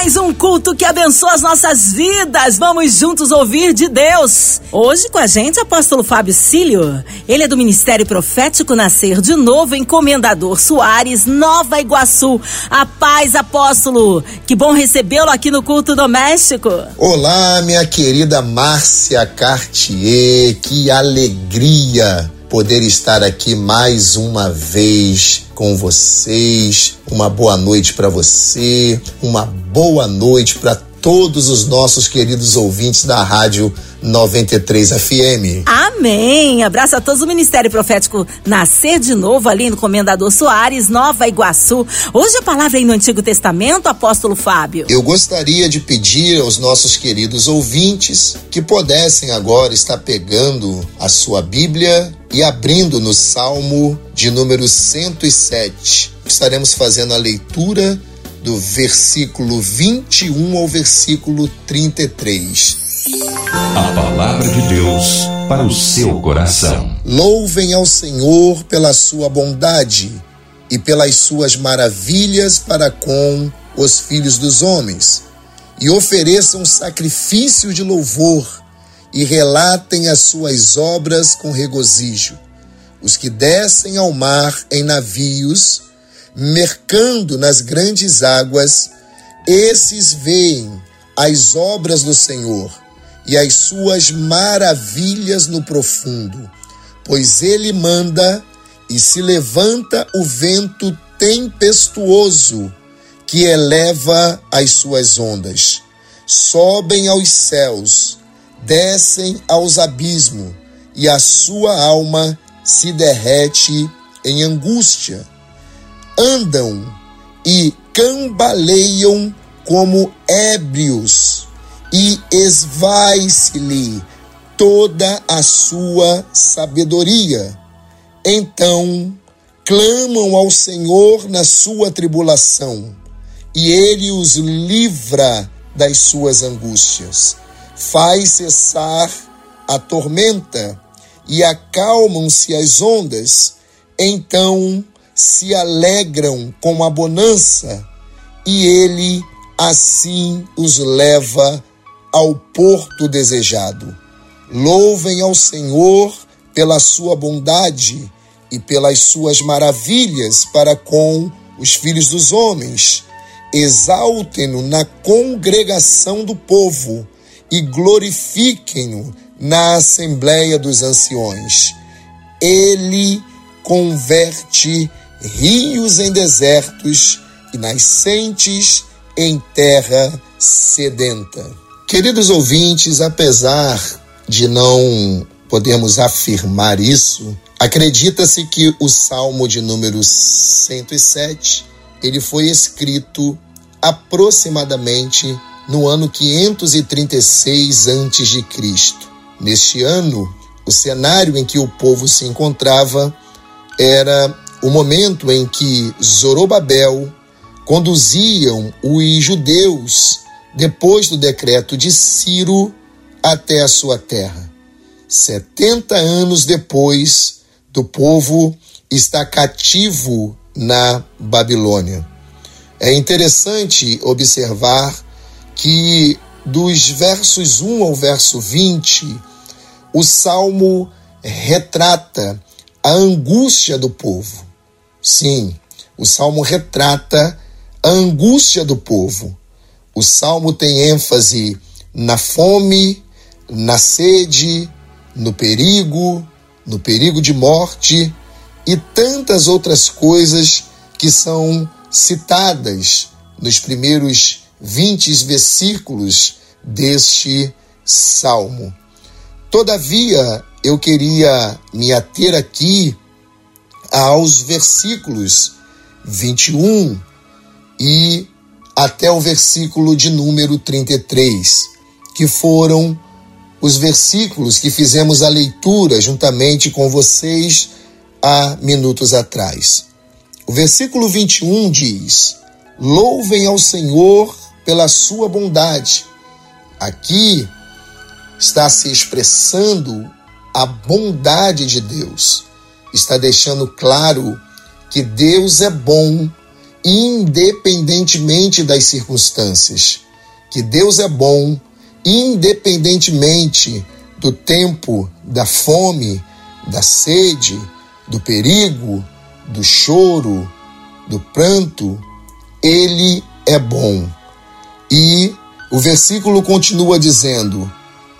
Mais um culto que abençoa as nossas vidas. Vamos juntos ouvir de Deus. Hoje com a gente, apóstolo Fábio Cílio. Ele é do Ministério Profético Nascer de Novo, encomendador Soares, Nova Iguaçu. A paz, apóstolo. Que bom recebê-lo aqui no culto doméstico. Olá, minha querida Márcia Cartier. Que alegria poder estar aqui mais uma vez com vocês. Uma boa noite para você, uma boa noite para todos os nossos queridos ouvintes da Rádio 93 FM. Amém. Abraço a todos o Ministério Profético Nascer de Novo ali no Comendador Soares, Nova Iguaçu. Hoje a palavra aí no Antigo Testamento, apóstolo Fábio. Eu gostaria de pedir aos nossos queridos ouvintes que pudessem agora estar pegando a sua Bíblia e abrindo no Salmo de número 107. Estaremos fazendo a leitura do versículo 21 ao versículo 33. A palavra de Deus para o seu coração. Louvem ao Senhor pela sua bondade e pelas suas maravilhas para com os filhos dos homens, e ofereçam sacrifício de louvor e relatem as suas obras com regozijo. Os que descem ao mar em navios, mercando nas grandes águas, esses veem as obras do Senhor e as suas maravilhas no profundo, pois ele manda e se levanta o vento tempestuoso que eleva as suas ondas. Sobem aos céus, descem aos abismos, e a sua alma se derrete em angústia. Andam e cambaleiam como ébrios e esvai-se-lhe toda a sua sabedoria. Então clamam ao Senhor na sua tribulação, e ele os livra das suas angústias. Faz cessar a tormenta e acalmam-se as ondas. Então se alegram com a bonança, e ele assim os leva ao porto desejado. Louvem ao Senhor pela sua bondade e pelas suas maravilhas para com os filhos dos homens. Exaltem-no na congregação do povo e glorifiquem-no na assembleia dos anciões. Ele converte rios em desertos e nascentes em terra sedenta. Queridos ouvintes, apesar de não podermos afirmar isso, acredita-se que o Salmo de número 107, ele foi escrito aproximadamente no ano 536 a.C. Neste ano, o cenário em que o povo se encontrava era o momento em que Zorobabel conduziam os judeus depois do decreto de Ciro até a sua terra. Setenta anos depois do povo está cativo na Babilônia. É interessante observar que dos versos 1 ao verso 20, o salmo retrata a angústia do povo. Sim, o salmo retrata a angústia do povo. O salmo tem ênfase na fome, na sede, no perigo, no perigo de morte e tantas outras coisas que são citadas nos primeiros 20 versículos deste salmo. Todavia, eu queria me ater aqui aos versículos 21 e até o versículo de número 33, que foram os versículos que fizemos a leitura juntamente com vocês há minutos atrás. O versículo 21 diz: Louvem ao Senhor pela sua bondade Aqui está se expressando a bondade de Deus. Está deixando claro que Deus é bom independentemente das circunstâncias. Que Deus é bom independentemente do tempo, da fome, da sede, do perigo, do choro, do pranto, ele é bom. E o versículo continua dizendo: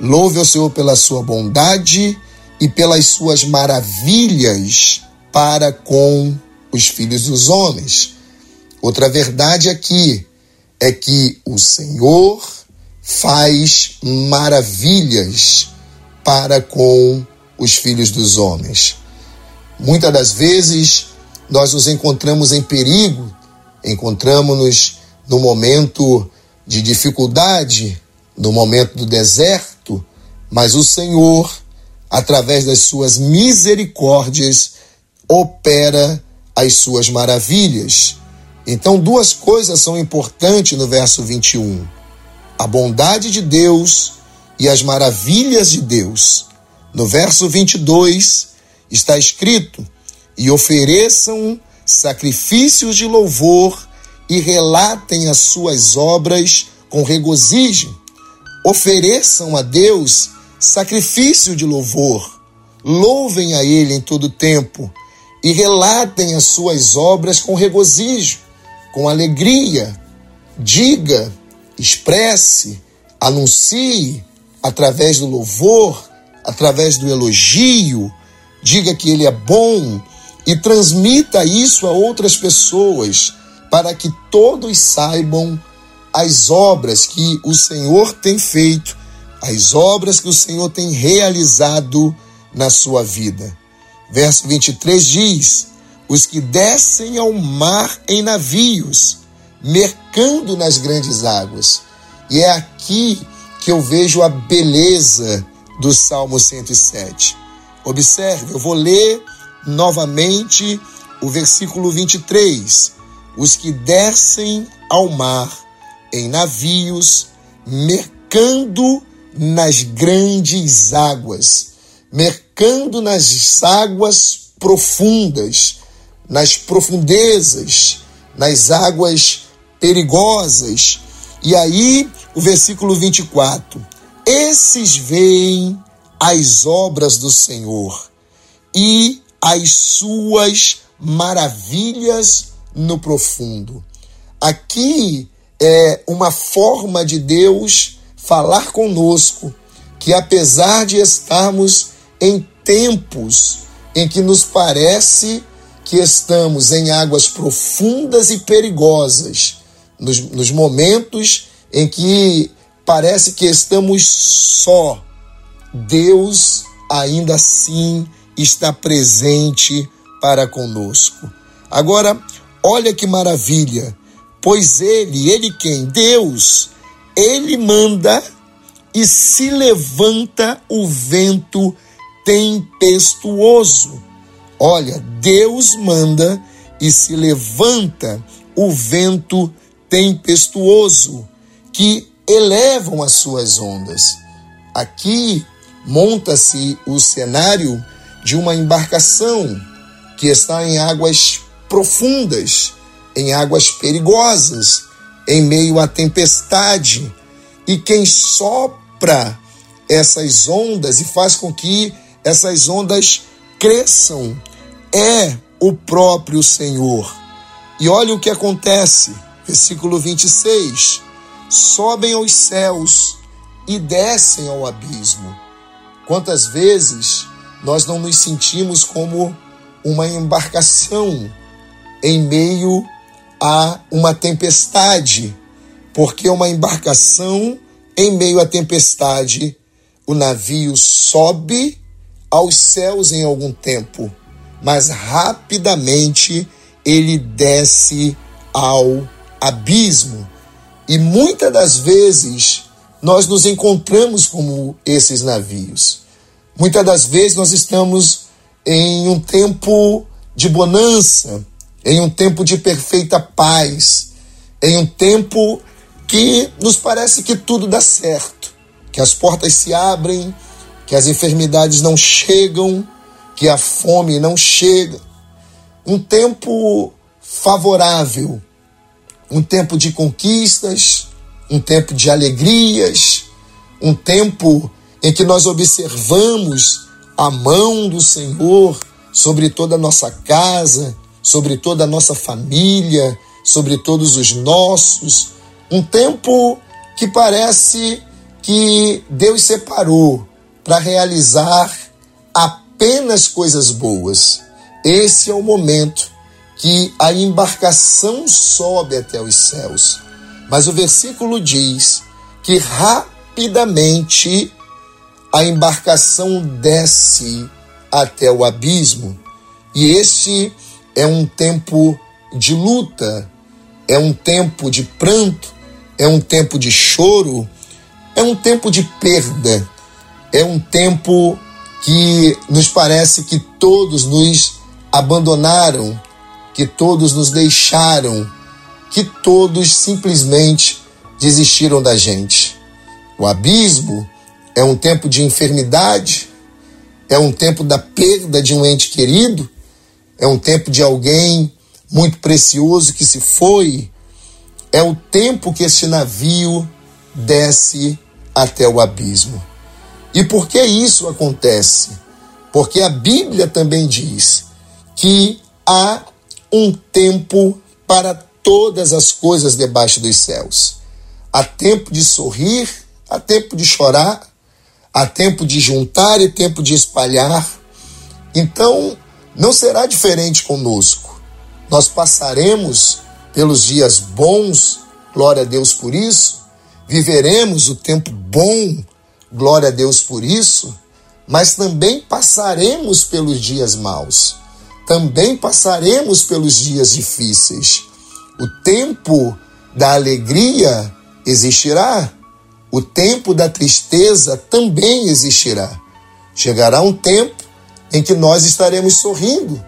Louve o Senhor pela sua bondade e pelas suas maravilhas para com os filhos dos homens. Outra verdade aqui é que o Senhor faz maravilhas para com os filhos dos homens. Muitas das vezes nós nos encontramos em perigo, encontramos-nos no momento de dificuldade, no momento do deserto, mas o Senhor, através das suas misericórdias, opera as suas maravilhas. Então, duas coisas são importantes no verso 21: a bondade de Deus e as maravilhas de Deus. No verso 22 está escrito: e ofereçam sacrifícios de louvor e relatem as suas obras com regozijo. Ofereçam a Deus sacrifício de louvor, louvem a Ele em todo tempo e relatem as suas obras com regozijo, com alegria. Diga, expresse, anuncie através do louvor, através do elogio, diga que Ele é bom e transmita isso a outras pessoas para que todos saibam as obras que o Senhor tem feito, as obras que o Senhor tem realizado na sua vida. Verso 23 diz: Os que descem ao mar em navios, mercando nas grandes águas. E é aqui que eu vejo a beleza do Salmo 107. Observe, eu vou ler novamente o versículo 23 os que descem ao mar em navios, mercando nas grandes águas, mercando nas águas profundas, nas profundezas, nas águas perigosas. E aí, o versículo 24: Esses veem as obras do Senhor e as suas maravilhas no profundo. Aqui é uma forma de Deus falar conosco que, apesar de estarmos em tempos em que nos parece que estamos em águas profundas e perigosas, nos, nos momentos em que parece que estamos só, Deus ainda assim está presente para conosco. Agora, Olha que maravilha! Pois ele, ele quem? Deus, ele manda e se levanta o vento tempestuoso. Olha, Deus manda e se levanta o vento tempestuoso que elevam as suas ondas. Aqui monta-se o cenário de uma embarcação que está em águas profundas, em águas perigosas, em meio à tempestade. E quem sopra essas ondas e faz com que essas ondas cresçam é o próprio Senhor. E olha o que acontece, versículo 26. Sobem aos céus e descem ao abismo. Quantas vezes nós não nos sentimos como uma embarcação em meio a uma tempestade, porque uma embarcação em meio à tempestade, o navio sobe aos céus em algum tempo, mas rapidamente ele desce ao abismo. E muitas das vezes nós nos encontramos como esses navios. Muitas das vezes nós estamos em um tempo de bonança, em um tempo de perfeita paz, em um tempo que nos parece que tudo dá certo. que as portas se abrem, que as enfermidades não chegam, que a fome não chega. Um tempo favorável, um tempo de conquistas, um tempo de alegrias, um tempo em que nós observamos a mão do Senhor sobre toda a nossa casa, sobre toda a nossa família, sobre todos os nossos. Um tempo que parece que Deus separou para realizar apenas coisas boas. Esse é o momento que a embarcação sobe até os céus. Mas o versículo diz que rapidamente a embarcação desce até o abismo. E esse é um tempo de luta, é um tempo de pranto, é um tempo de choro, é um tempo de perda, é um tempo que nos parece que todos nos abandonaram, que todos nos deixaram, que todos simplesmente desistiram da gente. O abismo é um tempo de enfermidade, é um tempo da perda de um ente querido, é um tempo de alguém muito precioso que se foi, é o tempo que este navio desce até o abismo. E por que isso acontece? Porque a Bíblia também diz que há um tempo para todas as coisas debaixo dos céus. Há tempo de sorrir, há tempo de chorar, há tempo de juntar e tempo de espalhar. Então, não será diferente conosco. Nós passaremos pelos dias bons, glória a Deus por isso, viveremos o tempo bom, glória a Deus por isso, mas também passaremos pelos dias maus, também passaremos pelos dias difíceis. O tempo da alegria existirá, o tempo da tristeza também existirá. Chegará um tempo em que nós estaremos sorrindo,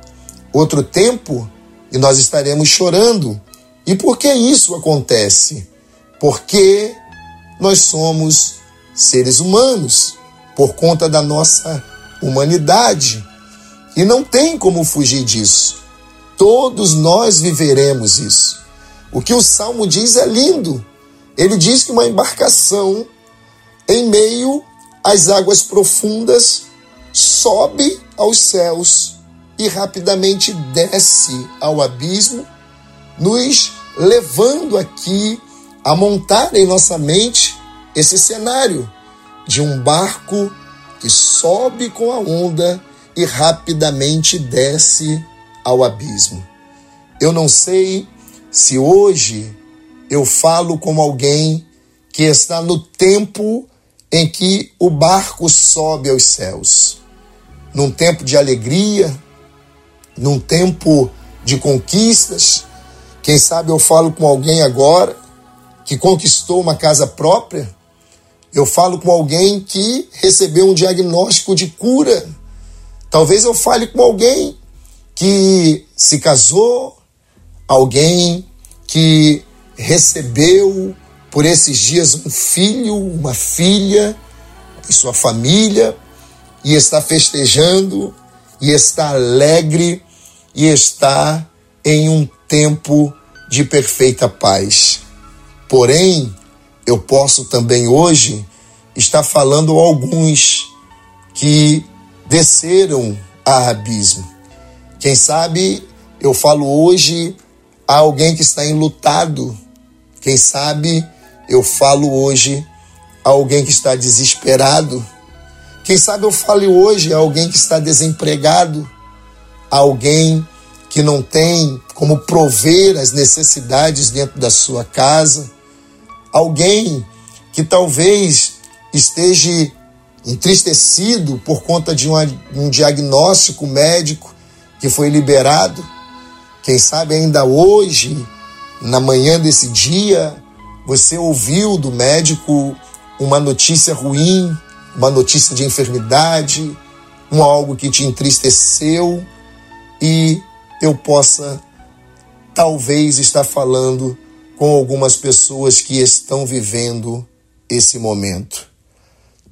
outro tempo e nós estaremos chorando. E por que isso acontece? Porque nós somos seres humanos, por conta da nossa humanidade. E não tem como fugir disso. Todos nós viveremos isso. O que o salmo diz é lindo. Ele diz que uma embarcação em meio às águas profundas sobe aos céus e rapidamente desce ao abismo, nos levando aqui a montar em nossa mente esse cenário de um barco que sobe com a onda e rapidamente desce ao abismo. Eu não sei se hoje eu falo como alguém que está no tempo em que o barco sobe aos céus, num tempo de alegria, num tempo de conquistas. Quem sabe eu falo com alguém agora que conquistou uma casa própria. Eu falo com alguém que recebeu um diagnóstico de cura. Talvez eu fale com alguém que se casou, alguém que recebeu por esses dias um filho, uma filha e sua família e está festejando e está alegre e está em um tempo de perfeita paz. Porém, eu posso também hoje estar falando a alguns que desceram a abismo. Quem sabe eu falo hoje a alguém que está enlutado quem sabe eu falo hoje a alguém que está desesperado. Quem sabe eu falo hoje a alguém que está desempregado, a alguém que não tem como prover as necessidades dentro da sua casa, alguém que talvez esteja entristecido por conta de um diagnóstico médico que foi liberado. Quem sabe ainda hoje na manhã desse dia, você ouviu do médico uma notícia ruim, uma notícia de enfermidade, um algo que te entristeceu e eu possa talvez estar falando com algumas pessoas que estão vivendo esse momento.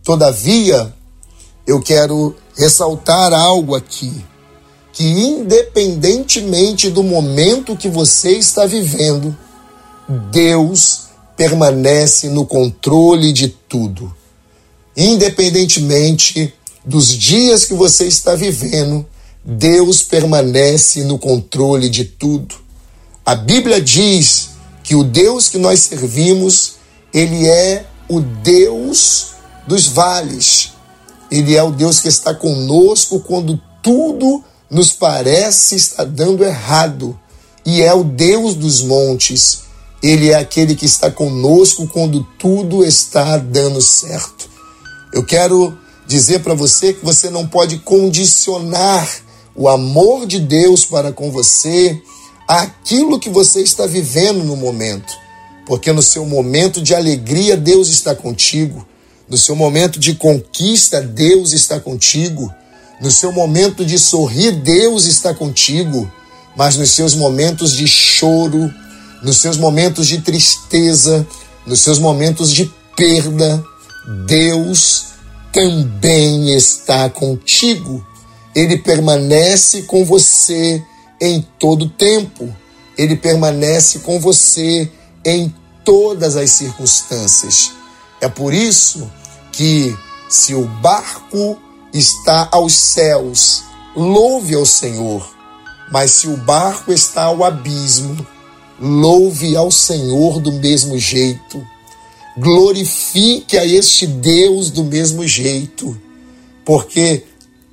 Todavia, eu quero ressaltar algo aqui, que independentemente do momento que você está vivendo, Deus permanece no controle de tudo. Independentemente dos dias que você está vivendo, Deus permanece no controle de tudo. A Bíblia diz que o Deus que nós servimos, ele é o Deus dos vales. Ele é o Deus que está conosco quando tudo nos parece estar dando errado. E é o Deus dos montes. Ele é aquele que está conosco quando tudo está dando certo. Eu quero dizer para você que você não pode condicionar o amor de Deus para com você àquilo que você está vivendo no momento. Porque no seu momento de alegria, Deus está contigo. No seu momento de conquista, Deus está contigo. No seu momento de sorrir, Deus está contigo. Mas nos seus momentos de choro, nos seus momentos de tristeza, nos seus momentos de perda, Deus também está contigo. Ele permanece com você em todo tempo. Ele permanece com você em todas as circunstâncias. É por isso que, se o barco está aos céus, louve ao Senhor, mas se o barco está ao abismo, louve ao Senhor do mesmo jeito. Glorifique a este Deus do mesmo jeito, porque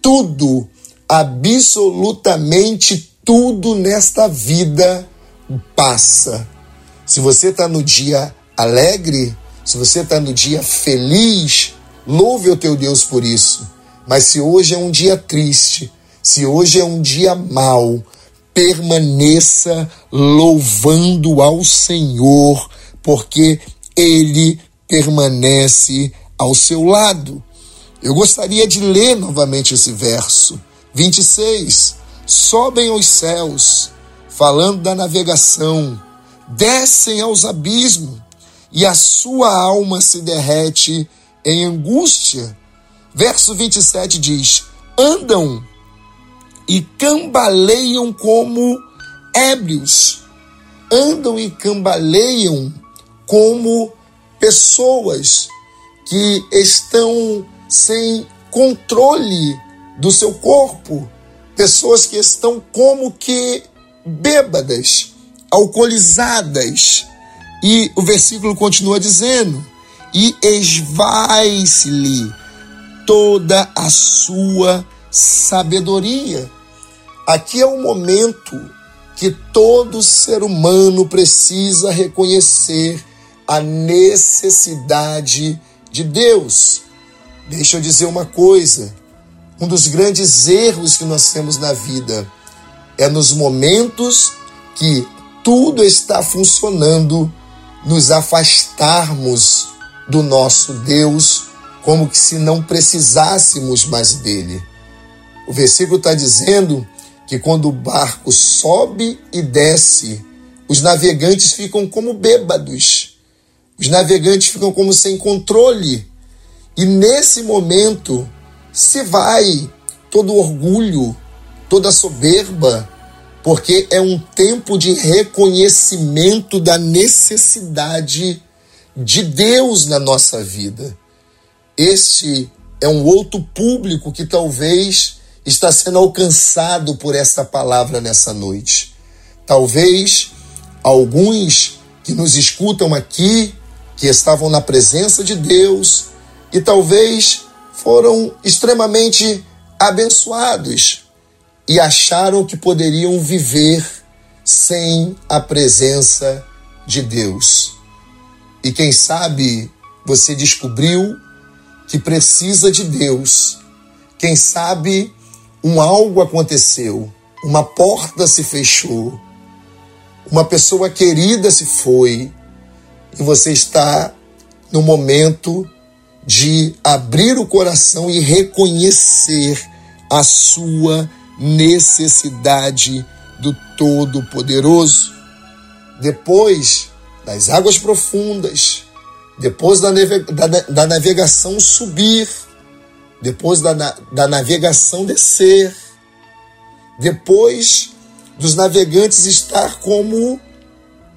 tudo, absolutamente tudo nesta vida passa. Se você está no dia alegre, se você está no dia feliz, louve o teu Deus por isso. Mas se hoje é um dia triste, se hoje é um dia mau, permaneça louvando ao Senhor, porque Ele permanece ao seu lado. Eu gostaria de ler novamente esse verso. 26. Sobem aos céus, falando da navegação, descem aos abismos e a sua alma se derrete em angústia. Verso 27 diz: andam e cambaleiam como ébrios, andam e cambaleiam como pessoas que estão sem controle do seu corpo, pessoas que estão como que bêbadas alcoolizadas. E o versículo continua dizendo: E esvai-se-lhe toda a sua sabedoria. Aqui é o momento que todo ser humano precisa reconhecer a necessidade de Deus. Deixa eu dizer uma coisa: um dos grandes erros que nós temos na vida é nos momentos que tudo está funcionando, nos afastarmos do nosso Deus, como que se não precisássemos mais dele. O versículo está dizendo que quando o barco sobe e desce, os navegantes ficam como bêbados, os navegantes ficam como sem controle. E nesse momento se vai todo orgulho, toda soberba, porque é um tempo de reconhecimento da necessidade de Deus na nossa vida. Este é um outro público que talvez está sendo alcançado por esta palavra nessa noite. Talvez alguns que nos escutam aqui, que estavam na presença de Deus e talvez foram extremamente abençoados e acharam que poderiam viver sem a presença de Deus. E quem sabe você descobriu que precisa de Deus. Quem sabe um algo aconteceu, uma porta se fechou, uma pessoa querida se foi e você está no momento de abrir o coração e reconhecer a sua necessidade do Todo-Poderoso. Depois das águas profundas, depois da, da, da navegação subir, depois da, da navegação descer, depois dos navegantes estar como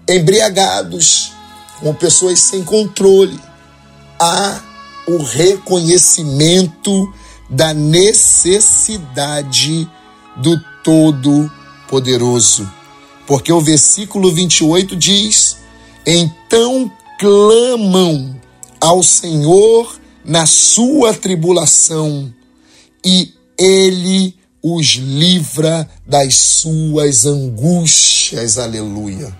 embriagados, como pessoas sem controle, há o reconhecimento da necessidade do Todo-Poderoso. Porque o versículo 28 diz: Então clamam ao Senhor na sua tribulação, e ele os livra das suas angústias. Aleluia.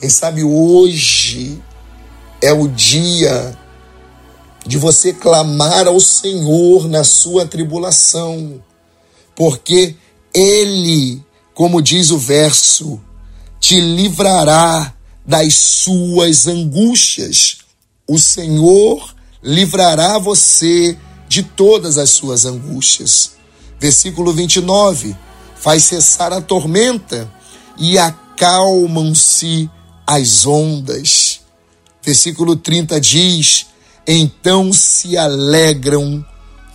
Quem sabe hoje é o dia de você clamar ao Senhor na sua tribulação, porque Ele, como diz o verso, te livrará das suas angústias. O Senhor livrará você de todas as suas angústias. Versículo 29: faz cessar a tormenta e acalmam-se as ondas. Versículo 30 diz: então se alegram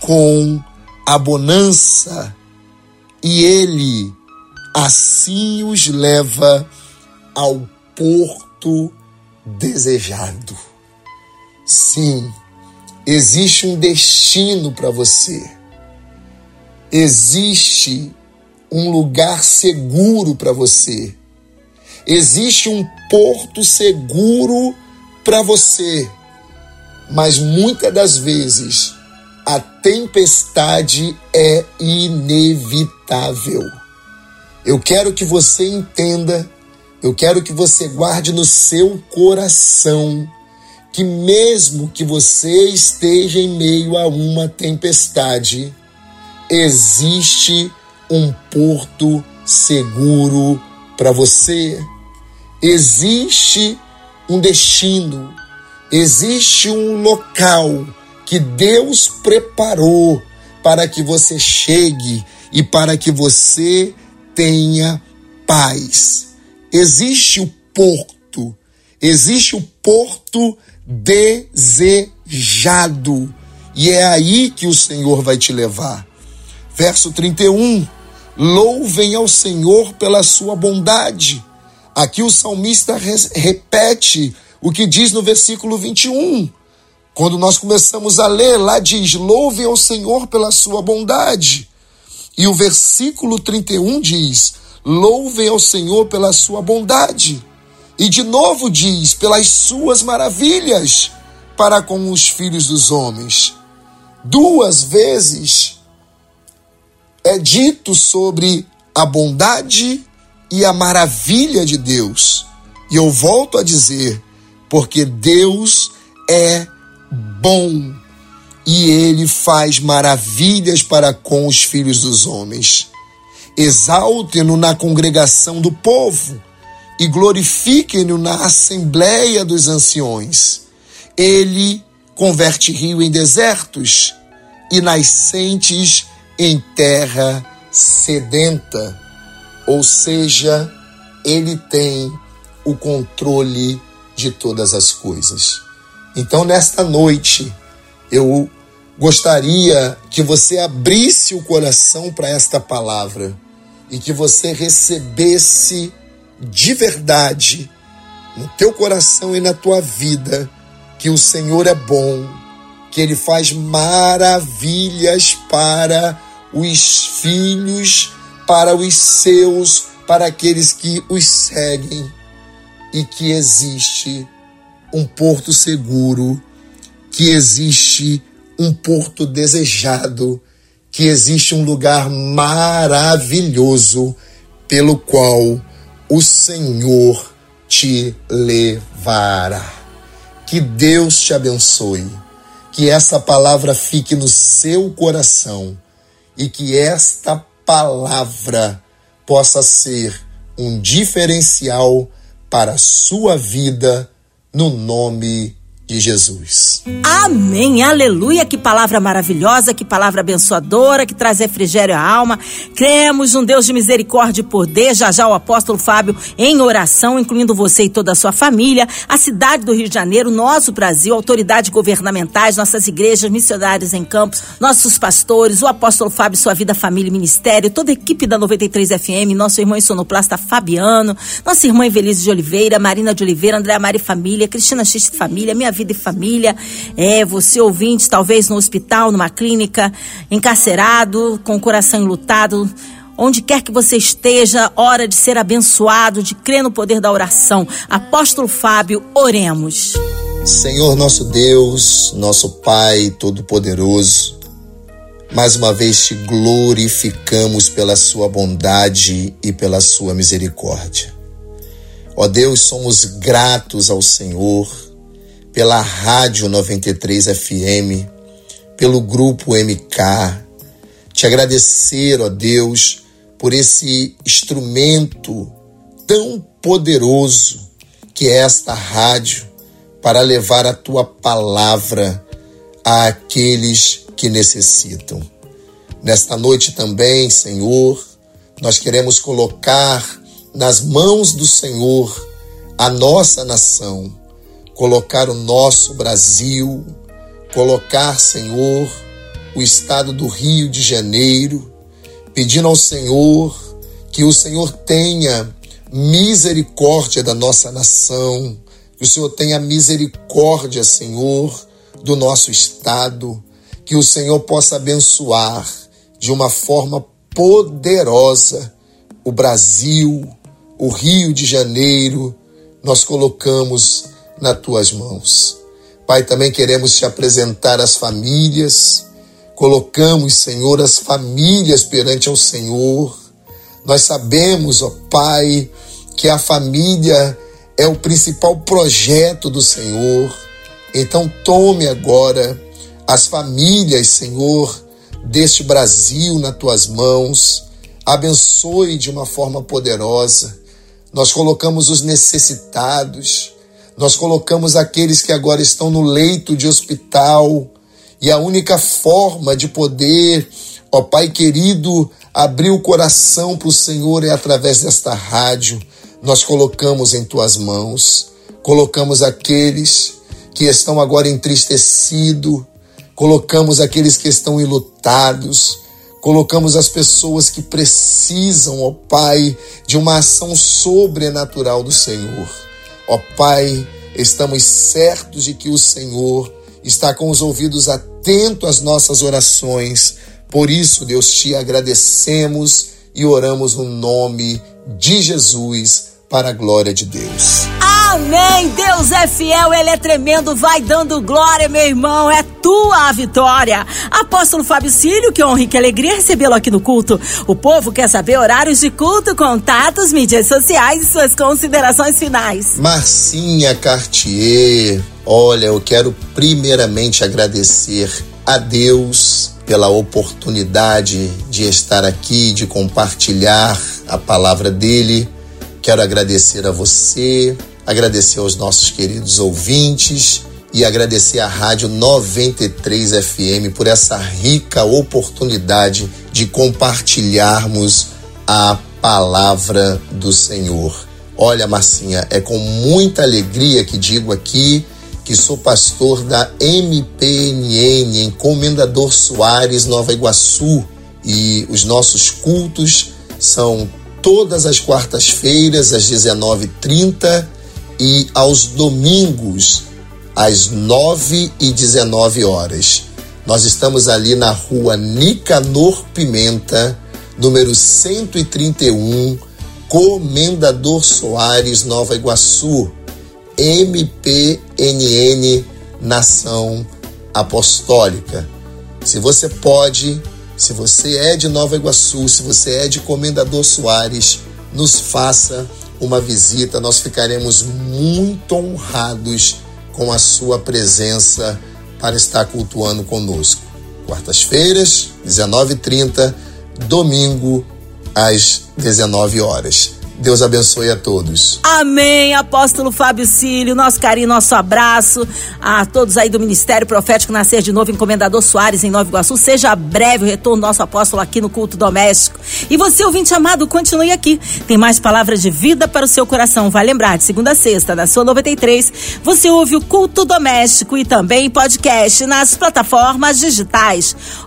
com a bonança, e ele assim os leva ao porto desejado. Sim, existe um destino para você. Existe um lugar seguro para você. Existe um porto seguro para você mas muitas das vezes a tempestade é inevitável. Eu quero que você entenda, eu quero que você guarde no seu coração que, mesmo que você esteja em meio a uma tempestade, existe um porto seguro para você. Existe um destino, Existe um local que Deus preparou para que você chegue e para que você tenha paz. Existe o porto, existe o porto desejado, e é aí que o Senhor vai te levar. Verso 31: Louvem ao Senhor pela sua bondade. Aqui o salmista repete o que diz no versículo 21. Quando nós começamos a ler, lá diz: Louve ao Senhor pela sua bondade. E o versículo 31 diz: Louve ao Senhor pela sua bondade. E de novo diz: Pelas suas maravilhas para com os filhos dos homens. Duas vezes é dito sobre a bondade e a maravilha de Deus. E eu volto a dizer: porque Deus é bom e ele faz maravilhas para com os filhos dos homens. Exalte-no na congregação do povo e glorifique-no na assembleia dos anciões. Ele converte rio em desertos e nascentes em terra sedenta. Ou seja, ele tem o controle de todas as coisas. Então, nesta noite, eu gostaria que você abrisse o coração para esta palavra e que você recebesse de verdade no teu coração e na tua vida que o Senhor é bom, que ele faz maravilhas para os filhos, para os seus, para aqueles que os seguem e que existe um porto seguro, que existe um porto desejado, que existe um lugar maravilhoso pelo qual o Senhor te levará. Que Deus te abençoe, que essa palavra fique no seu coração e que esta palavra possa ser um diferencial para a sua vida, no nome de Jesus. Amém, aleluia, que palavra maravilhosa, que palavra abençoadora, que traz refrigério à alma. Cremos num Deus de misericórdia e poder, já já o apóstolo Fábio em oração, incluindo você e toda a sua família, a cidade do Rio de Janeiro, nosso Brasil, autoridades governamentais, nossas igrejas, missionários em campos, nossos pastores, o apóstolo Fábio, sua vida, família e ministério, toda a equipe da 93 FM, nosso irmão sonoplasta Fabiano, nossa irmã Evelise de Oliveira, Marina de Oliveira, André Mari Família, Cristina X Família, minha vida e família. É, você ouvinte, talvez no hospital, numa clínica, encarcerado, com o coração enlutado. Onde quer que você esteja, hora de ser abençoado, de crer no poder da oração. Apóstolo Fábio, oremos. Senhor nosso Deus, nosso Pai Todo-Poderoso, mais uma vez te glorificamos pela sua bondade e pela sua misericórdia. Ó Deus, somos gratos ao Senhor pela Rádio 93 FM, pelo Grupo MK. Te agradecer, ó Deus, por esse instrumento tão poderoso que é esta rádio para levar a tua palavra àqueles que necessitam. Nesta noite também, Senhor, nós queremos colocar nas mãos do Senhor a nossa nação colocar o nosso Brasil, colocar, Senhor, o estado do Rio de Janeiro, pedindo ao Senhor que o Senhor tenha misericórdia da nossa nação, que o Senhor tenha misericórdia, Senhor, do nosso estado, que o Senhor possa abençoar de uma forma poderosa o Brasil, o Rio de Janeiro, nós colocamos nas tuas mãos. Pai, também queremos te apresentar as famílias, colocamos, Senhor, as famílias perante ao Senhor. Nós sabemos, ó Pai, que a família é o principal projeto do Senhor. Então, tome agora as famílias, Senhor, deste Brasil nas tuas mãos. Abençoe de uma forma poderosa. Nós colocamos os necessitados, nós colocamos aqueles que agora estão no leito de hospital e a única forma de poder, ó Pai querido, abrir o coração para o Senhor é através desta rádio. Nós colocamos em tuas mãos, colocamos aqueles que estão agora entristecidos, colocamos aqueles que estão enlutados, colocamos as pessoas que precisam, ó Pai, de uma ação sobrenatural do Senhor. Ó Pai, estamos certos de que o Senhor está com os ouvidos atentos às nossas orações. Por isso, Deus, te agradecemos e oramos no nome de Jesus para a glória de Deus. Amém. Deus é fiel, Ele é tremendo. Vai dando glória, meu irmão. É tua a vitória. Apóstolo Fábio Cílio, que honra e que alegria recebê-lo aqui no culto. O povo quer saber horários de culto, contatos, mídias sociais e suas considerações finais. Marcinha Cartier, olha, eu quero primeiramente agradecer a Deus pela oportunidade de estar aqui, de compartilhar a palavra dele. Quero agradecer a você, agradecer aos nossos queridos ouvintes e agradecer à Rádio 93 FM por essa rica oportunidade de compartilharmos a palavra do Senhor. Olha, Marcinha, é com muita alegria que digo aqui que sou pastor da MPNN em Comendador Soares, Nova Iguaçu, e os nossos cultos são todas as quartas-feiras às 19h30 e aos domingos às 9 e 19 horas. Nós estamos ali na rua Nicanor Pimenta, número 131, Comendador Soares, Nova Iguaçu, MPNN Nação Apostólica. Se você pode, se você é de Nova Iguaçu, se você é de Comendador Soares, nos faça uma visita, nós ficaremos muito honrados com a sua presença para estar cultuando conosco. Quartas-feiras, 19h30, domingo, às 19 horas. Deus abençoe a todos. Amém, apóstolo Fábio Cílio, nosso carinho, nosso abraço a todos aí do Ministério Profético Nascer de Novo, Encomendador Soares em Nova Iguaçu. Seja breve o retorno do nosso apóstolo aqui no culto doméstico. E você, ouvinte amado, continue aqui. Tem mais palavras de vida para o seu coração. Vai lembrar, de segunda a sexta, da sua 93, você ouve o culto doméstico e também podcast nas plataformas digitais.